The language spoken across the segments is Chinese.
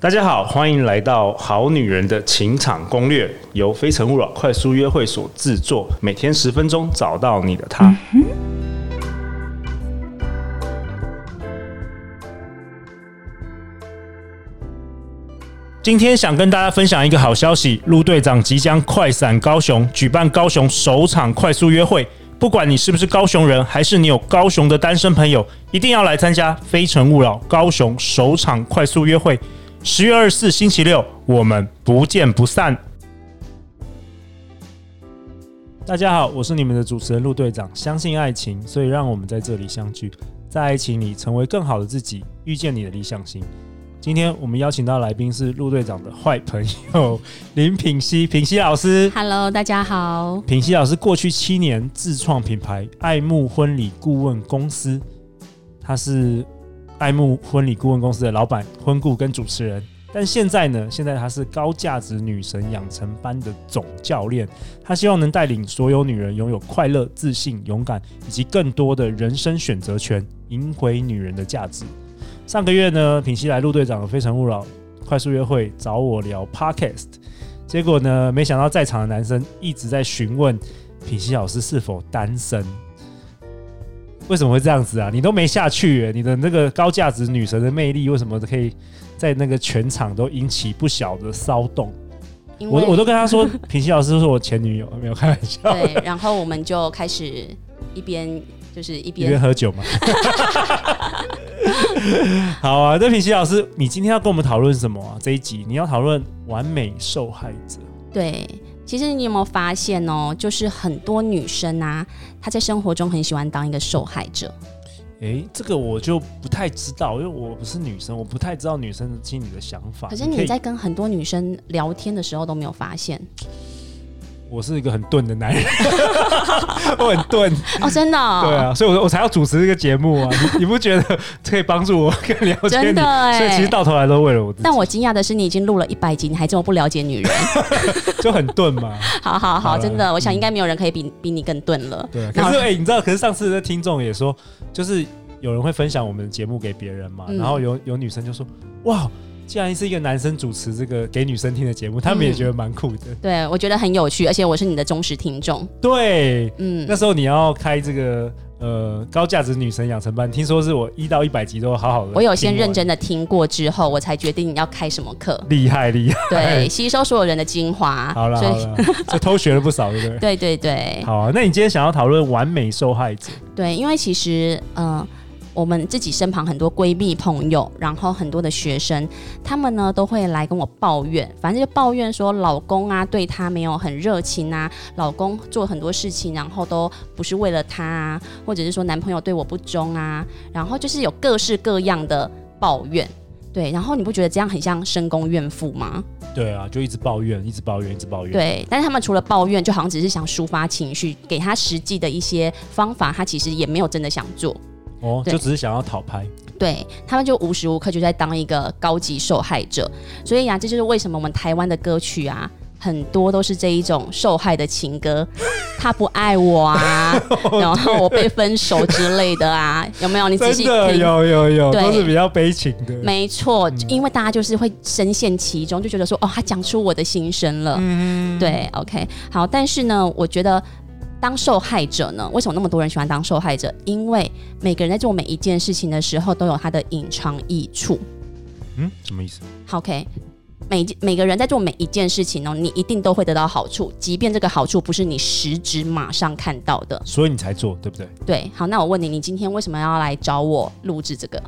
大家好，欢迎来到《好女人的情场攻略》，由非诚勿扰快速约会所制作，每天十分钟，找到你的他。今天想跟大家分享一个好消息，陆队长即将快闪高雄，举办高雄首场快速约会。不管你是不是高雄人，还是你有高雄的单身朋友，一定要来参加非诚勿扰高雄首场快速约会。十月二十四星期六，我们不见不散。大家好，我是你们的主持人陆队长。相信爱情，所以让我们在这里相聚，在爱情里成为更好的自己，遇见你的理想型。今天我们邀请到来宾是陆队长的坏朋友林品熙，品熙老师。Hello，大家好。品熙老师过去七年自创品牌爱慕婚礼顾问公司，他是。爱慕婚礼顾问公司的老板、婚顾跟主持人，但现在呢？现在他是高价值女神养成班的总教练。他希望能带领所有女人拥有快乐、自信、勇敢，以及更多的人生选择权，赢回女人的价值。上个月呢，品熙来陆队长的非诚勿扰快速约会找我聊 Podcast，结果呢，没想到在场的男生一直在询问品熙老师是否单身。为什么会这样子啊？你都没下去，欸，你的那个高价值女神的魅力，为什么可以在那个全场都引起不小的骚动？我我都跟他说，品熙老师是我前女友，没有开玩笑。对，然后我们就开始一边就是一边一边喝酒嘛。好啊，那品熙老师，你今天要跟我们讨论什么啊？这一集你要讨论完美受害者。对。其实你有没有发现哦？就是很多女生啊，她在生活中很喜欢当一个受害者。诶，这个我就不太知道，因为我不是女生，我不太知道女生心里的想法。可是你在跟很多女生聊天的时候都没有发现。我是一个很钝的男人，我很钝哦，真的、哦，对啊，所以我我才要主持这个节目啊！你你不觉得可以帮助我更了解你？真的哎，所以其实到头来都为了我自己。但我惊讶的是，你已经录了一百集，你还这么不了解女人，就很钝嘛。好 好好，好真的，我想应该没有人可以比比你更钝了。对，可是哎、欸，你知道，可是上次的听众也说，就是有人会分享我们的节目给别人嘛，然后有有女生就说，哇。既然是一个男生主持这个给女生听的节目，他们也觉得蛮酷的。嗯、对，我觉得很有趣，而且我是你的忠实听众。对，嗯，那时候你要开这个呃高价值女神养成班，听说是我一到一百集都好好的。我有先认真的听过之后，我才决定你要开什么课。厉害厉害，对，吸收所有人的精华。好了好了，这偷学了不少，对不对？对对对。好啊，那你今天想要讨论完美受害者？对，因为其实嗯。呃我们自己身旁很多闺蜜朋友，然后很多的学生，他们呢都会来跟我抱怨，反正就抱怨说老公啊对她没有很热情啊，老公做很多事情然后都不是为了她啊，或者是说男朋友对我不忠啊，然后就是有各式各样的抱怨，对，然后你不觉得这样很像深宫怨妇吗？对啊，就一直抱怨，一直抱怨，一直抱怨。对，但是他们除了抱怨，就好像只是想抒发情绪，给他实际的一些方法，他其实也没有真的想做。哦，就只是想要讨拍，对，他们就无时无刻就在当一个高级受害者，所以呀、啊，这就是为什么我们台湾的歌曲啊，很多都是这一种受害的情歌，他不爱我啊，然后我被分手之类的啊，有没有？你仔细听，有有有，对，都是比较悲情的，没错，因为大家就是会深陷其中，就觉得说，哦，他讲出我的心声了，嗯，对，OK，好，但是呢，我觉得。当受害者呢？为什么那么多人喜欢当受害者？因为每个人在做每一件事情的时候，都有他的隐藏益处。嗯，什么意思？OK，每每个人在做每一件事情呢，你一定都会得到好处，即便这个好处不是你实质马上看到的。所以你才做，对不对？对。好，那我问你，你今天为什么要来找我录制这个？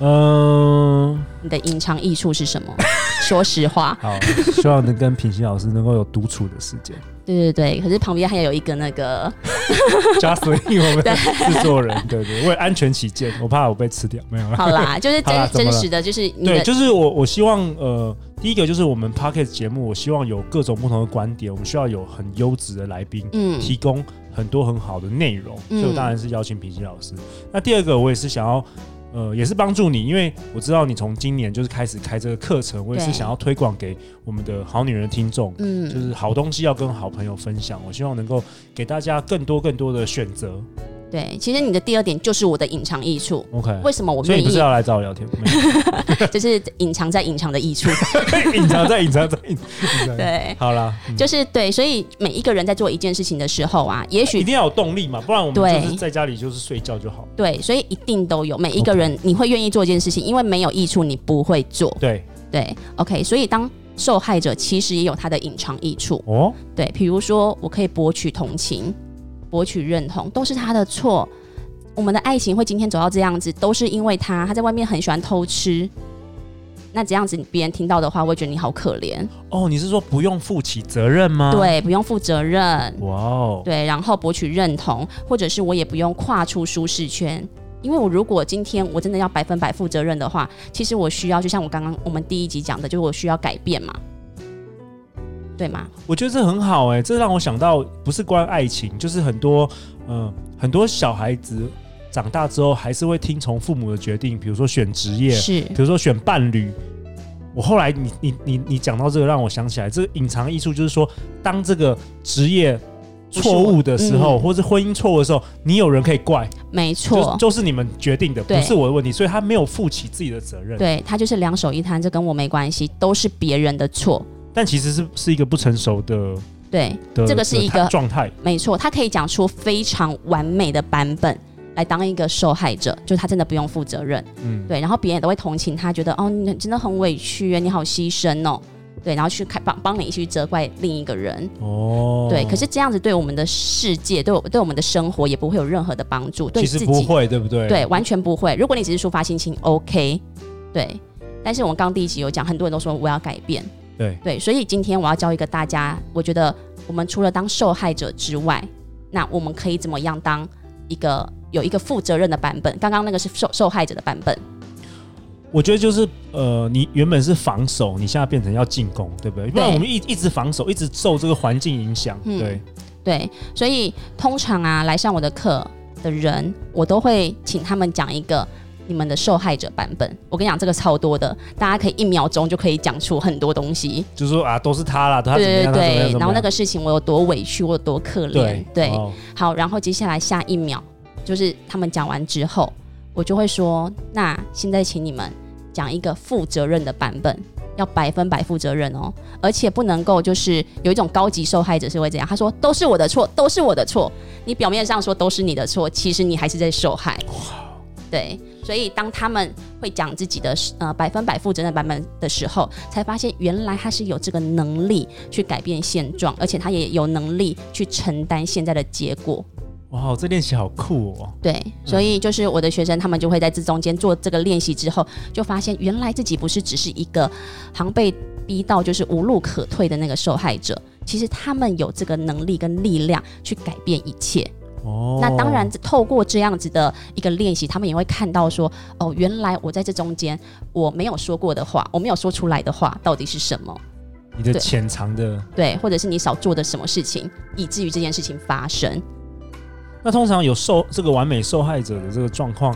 嗯、呃，你的隐藏益处是什么？说实话。好，希望能跟品行老师能够有独处的时间。对对对，可是旁边还有一个那个 Justin 我们 制作人，对，对对，为安全起见，我怕我被吃掉，没有。好啦，就是真真实的，就是对，就是我我希望呃，第一个就是我们 Podcast 节目，我希望有各种不同的观点，我们需要有很优质的来宾，嗯，提供很多很好的内容，嗯，所以我当然是邀请平西老师。那第二个，我也是想要。呃，也是帮助你，因为我知道你从今年就是开始开这个课程，我也是想要推广给我们的好女人听众，嗯，就是好东西要跟好朋友分享，我希望能够给大家更多更多的选择，对，其实你的第二点就是我的隐藏益处。OK，为什么我愿意？所以你不是要来找我聊天？就是隐藏在隐藏的益处，隐藏在隐藏在隐藏。对，好了，嗯、就是对，所以每一个人在做一件事情的时候啊，也许一定要有动力嘛，不然我们就是在家里就是睡觉就好。对，所以一定都有每一个人，你会愿意做一件事情，因为没有益处，你不会做。对对，OK，所以当受害者其实也有他的隐藏益处哦。对，比如说我可以博取同情。博取认同都是他的错，我们的爱情会今天走到这样子，都是因为他，他在外面很喜欢偷吃。那这样子别人听到的话，会觉得你好可怜。哦，你是说不用负起责任吗？对，不用负责任。哇哦。对，然后博取认同，或者是我也不用跨出舒适圈，因为我如果今天我真的要百分百负责任的话，其实我需要，就像我刚刚我们第一集讲的，就是我需要改变嘛。对吗？我觉得这很好哎、欸，这让我想到不是关于爱情，就是很多嗯、呃、很多小孩子长大之后还是会听从父母的决定，比如说选职业，是，比如说选伴侣。我后来你你你你讲到这个，让我想起来，这个隐藏艺术就是说，当这个职业错误的时候，嗯、或是婚姻错误的时候，你有人可以怪，没错，就，是你们决定的，不是我的问题，所以他没有负起自己的责任，对他就是两手一摊，这跟我没关系，都是别人的错。但其实是是一个不成熟的，对，这个是一个状态，没错，他可以讲出非常完美的版本来当一个受害者，就是他真的不用负责任，嗯，对，然后别人也都会同情他，觉得哦，你真的很委屈，你好牺牲哦，对，然后去开帮帮你去责怪另一个人，哦，对，可是这样子对我们的世界，对我对我们的生活也不会有任何的帮助，对自己其实不会，对不对？对，完全不会。如果你只是抒发心情，OK，对，但是我们刚第一集有讲，很多人都说我要改变。对对，所以今天我要教一个大家，我觉得我们除了当受害者之外，那我们可以怎么样当一个有一个负责任的版本？刚刚那个是受受害者的版本，我觉得就是呃，你原本是防守，你现在变成要进攻，对不对？不然我们一一直防守，一直受这个环境影响。对、嗯、对，所以通常啊，来上我的课的人，我都会请他们讲一个。你们的受害者版本，我跟你讲，这个超多的，大家可以一秒钟就可以讲出很多东西。就是说啊，都是他啦，他对对对，然后那个事情我有多委屈，我有多可怜，对，对。哦、好，然后接下来下一秒，就是他们讲完之后，我就会说，那现在请你们讲一个负责任的版本，要百分百负责任哦，而且不能够就是有一种高级受害者是会这样，他说都是我的错，都是我的错，你表面上说都是你的错，其实你还是在受害，对。所以，当他们会讲自己的呃百分百负责任版本的时候，才发现原来他是有这个能力去改变现状，而且他也有能力去承担现在的结果。哇，这练习好酷哦！对，所以就是我的学生，他们就会在这中间做这个练习之后，就发现原来自己不是只是一个好像被逼到就是无路可退的那个受害者，其实他们有这个能力跟力量去改变一切。哦，那当然，透过这样子的一个练习，他们也会看到说，哦，原来我在这中间我没有说过的话，我没有说出来的话，到底是什么？你的潜藏的对，对，或者是你少做的什么事情，以至于这件事情发生。那通常有受这个完美受害者的这个状况。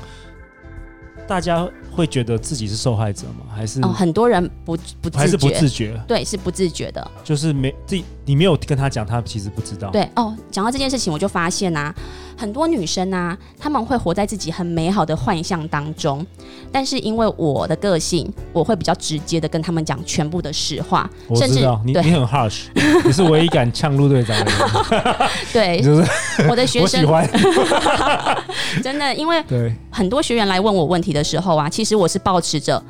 大家会觉得自己是受害者吗？还是、哦、很多人不不自觉，还是不自觉？对，是不自觉的。就是没自己，你没有跟他讲，他其实不知道。对哦，讲到这件事情，我就发现啊，很多女生啊，她们会活在自己很美好的幻象当中，但是因为我的个性，我会比较直接的跟他们讲全部的实话。我知道，你你很 harsh，你是唯一敢呛陆队长的人。对，就是我的学生，我喜欢。真的，因为很多学员来问我问题的时候啊，其实我是保持着。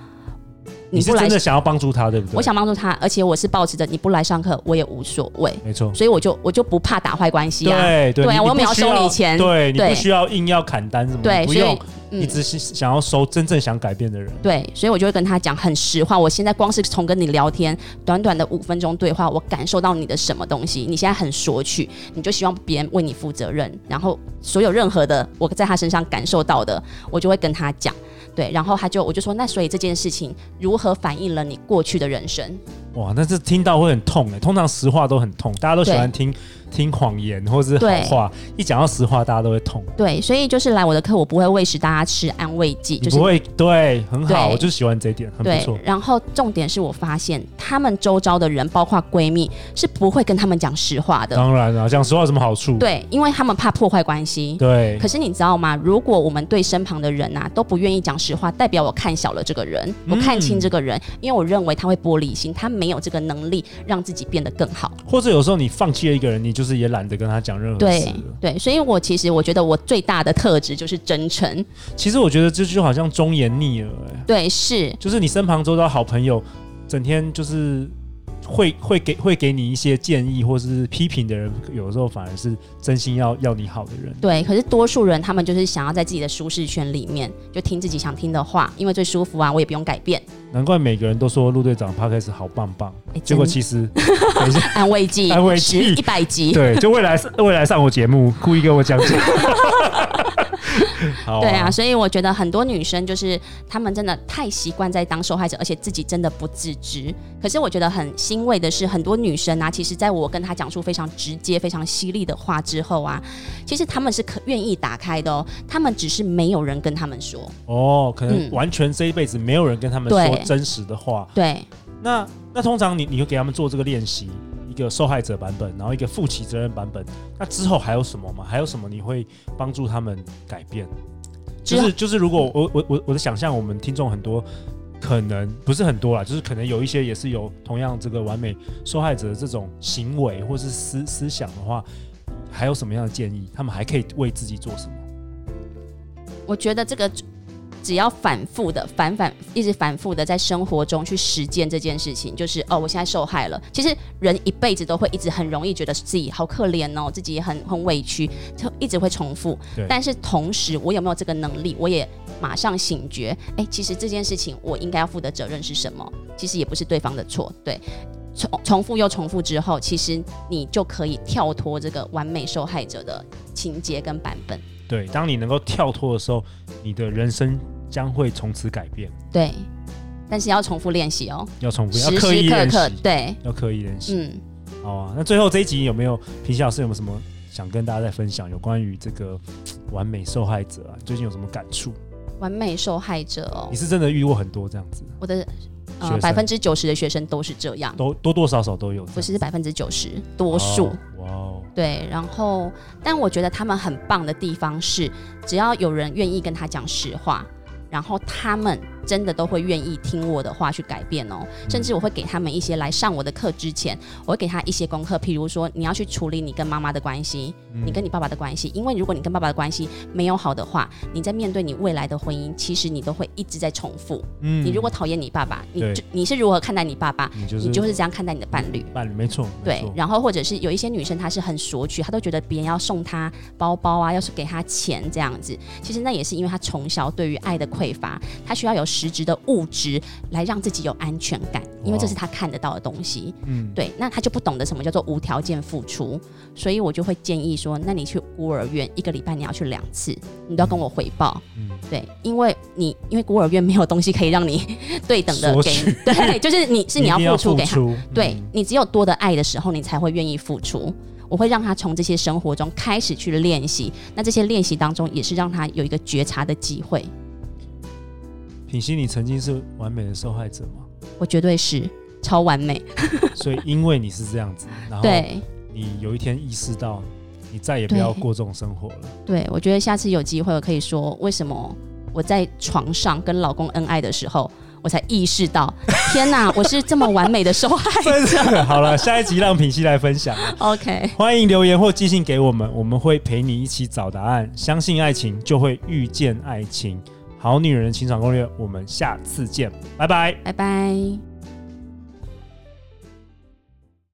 你是真的想要帮助他，对不对？我想帮助他，而且我是抱持着你不来上课我也无所谓，没错。所以我就我就不怕打坏关系啊，对对，对啊，我没有收你钱，对，你不需要硬要砍单什么，对，不用，一直想要收真正想改变的人，对，所以我就会跟他讲很实话。我现在光是从跟你聊天，短短的五分钟对话，我感受到你的什么东西？你现在很索取，你就希望别人为你负责任，然后所有任何的我在他身上感受到的，我就会跟他讲。对，然后他就我就说，那所以这件事情如何反映了你过去的人生？哇，那这听到会很痛哎。通常实话都很痛，大家都喜欢听听谎言或者是好话，一讲到实话，大家都会痛。对，所以就是来我的课，我不会喂食大家吃安慰剂，就是不会。对，很好，我就喜欢这一点，很不错。然后重点是我发现，他们周遭的人，包括闺蜜，是不会跟他们讲实话的。当然了，讲实话有什么好处？对，因为他们怕破坏关系。对。可是你知道吗？如果我们对身旁的人啊都不愿意讲实话，代表我看小了这个人，我看清这个人，嗯、因为我认为他会玻璃心，他没有这个能力让自己变得更好。或者有时候你放弃了一个人，你就是也懒得跟他讲任何事。对对，所以我其实我觉得我最大的特质就是真诚。其实我觉得这就好像忠言逆耳，哎，对，是，就是你身旁周遭好朋友，整天就是。会会给会给你一些建议或是批评的人，有的时候反而是真心要要你好的人。对，可是多数人他们就是想要在自己的舒适圈里面，就听自己想听的话，因为最舒服啊，我也不用改变。难怪每个人都说陆队长 Podcast 好棒棒，结果其实 安慰剂，安慰剂一百集，对，就未来未来上我节目，故意跟我讲讲。啊对啊，所以我觉得很多女生就是她们真的太习惯在当受害者，而且自己真的不自知。可是我觉得很欣慰的是，很多女生啊，其实在我跟她讲出非常直接、非常犀利的话之后啊，其实她们是可愿意打开的哦。她们只是没有人跟她们说哦，可能完全这一辈子没有人跟她们说真实的话。嗯、对，那那通常你你会给他们做这个练习。一个受害者版本，然后一个负起责任版本。那之后还有什么吗？还有什么你会帮助他们改变？就是就是，如果我我我我的想象，我们听众很多，可能不是很多啦，就是可能有一些也是有同样这个完美受害者的这种行为或是思思想的话，还有什么样的建议？他们还可以为自己做什么？我觉得这个。只要反复的、反反一直反复的在生活中去实践这件事情，就是哦，我现在受害了。其实人一辈子都会一直很容易觉得自己好可怜哦，自己也很很委屈，就一直会重复。对。但是同时，我有没有这个能力？我也马上醒觉，哎，其实这件事情我应该要负的责任是什么？其实也不是对方的错。对，重重复又重复之后，其实你就可以跳脱这个完美受害者的情节跟版本。对，当你能够跳脱的时候，你的人生将会从此改变。对，但是要重复练习哦，要重复，要刻意练习，对，要刻意练习。嗯，好啊。那最后这一集有没有平西老师有没有什么想跟大家再分享有关于这个完美受害者啊？最近有什么感触？完美受害者哦，你是真的遇过很多这样子？我的呃百分之九十的学生都是这样，都多多少少都有，不是百分之九十，多数。哇哦。对，然后，但我觉得他们很棒的地方是，只要有人愿意跟他讲实话，然后他们。真的都会愿意听我的话去改变哦，甚至我会给他们一些来上我的课之前，我会给他一些功课，譬如说你要去处理你跟妈妈的关系，你跟你爸爸的关系，因为如果你跟爸爸的关系没有好的话，你在面对你未来的婚姻，其实你都会一直在重复。嗯，你如果讨厌你爸爸，你就你是如何看待你爸爸？你就是你就是这样看待你的伴侣。伴侣没错。对，然后或者是有一些女生她是很索取，她都觉得别人要送她包包啊，要是给她钱这样子，其实那也是因为她从小对于爱的匮乏，他需要有实质的物质来让自己有安全感，因为这是他看得到的东西。嗯，对，那他就不懂得什么叫做无条件付出，所以我就会建议说，那你去孤儿院一个礼拜你要去两次，你都要跟我回报。嗯，对，因为你因为孤儿院没有东西可以让你 对等的给你，对，就是你是你要付出给他，对你只有多的爱的时候，你才会愿意付出。我会让他从这些生活中开始去练习，那这些练习当中也是让他有一个觉察的机会。品心，你曾经是完美的受害者吗？我绝对是超完美。所以，因为你是这样子，然后你有一天意识到，你再也不要过这种生活了。对，对，我觉得下次有机会，我可以说为什么我在床上跟老公恩爱的时候，我才意识到，天哪，我是这么完美的受害者。好了，下一集让品熙来分享。OK，欢迎留言或寄信给我们，我们会陪你一起找答案。相信爱情，就会遇见爱情。好女人情场攻略，我们下次见，拜拜，拜拜。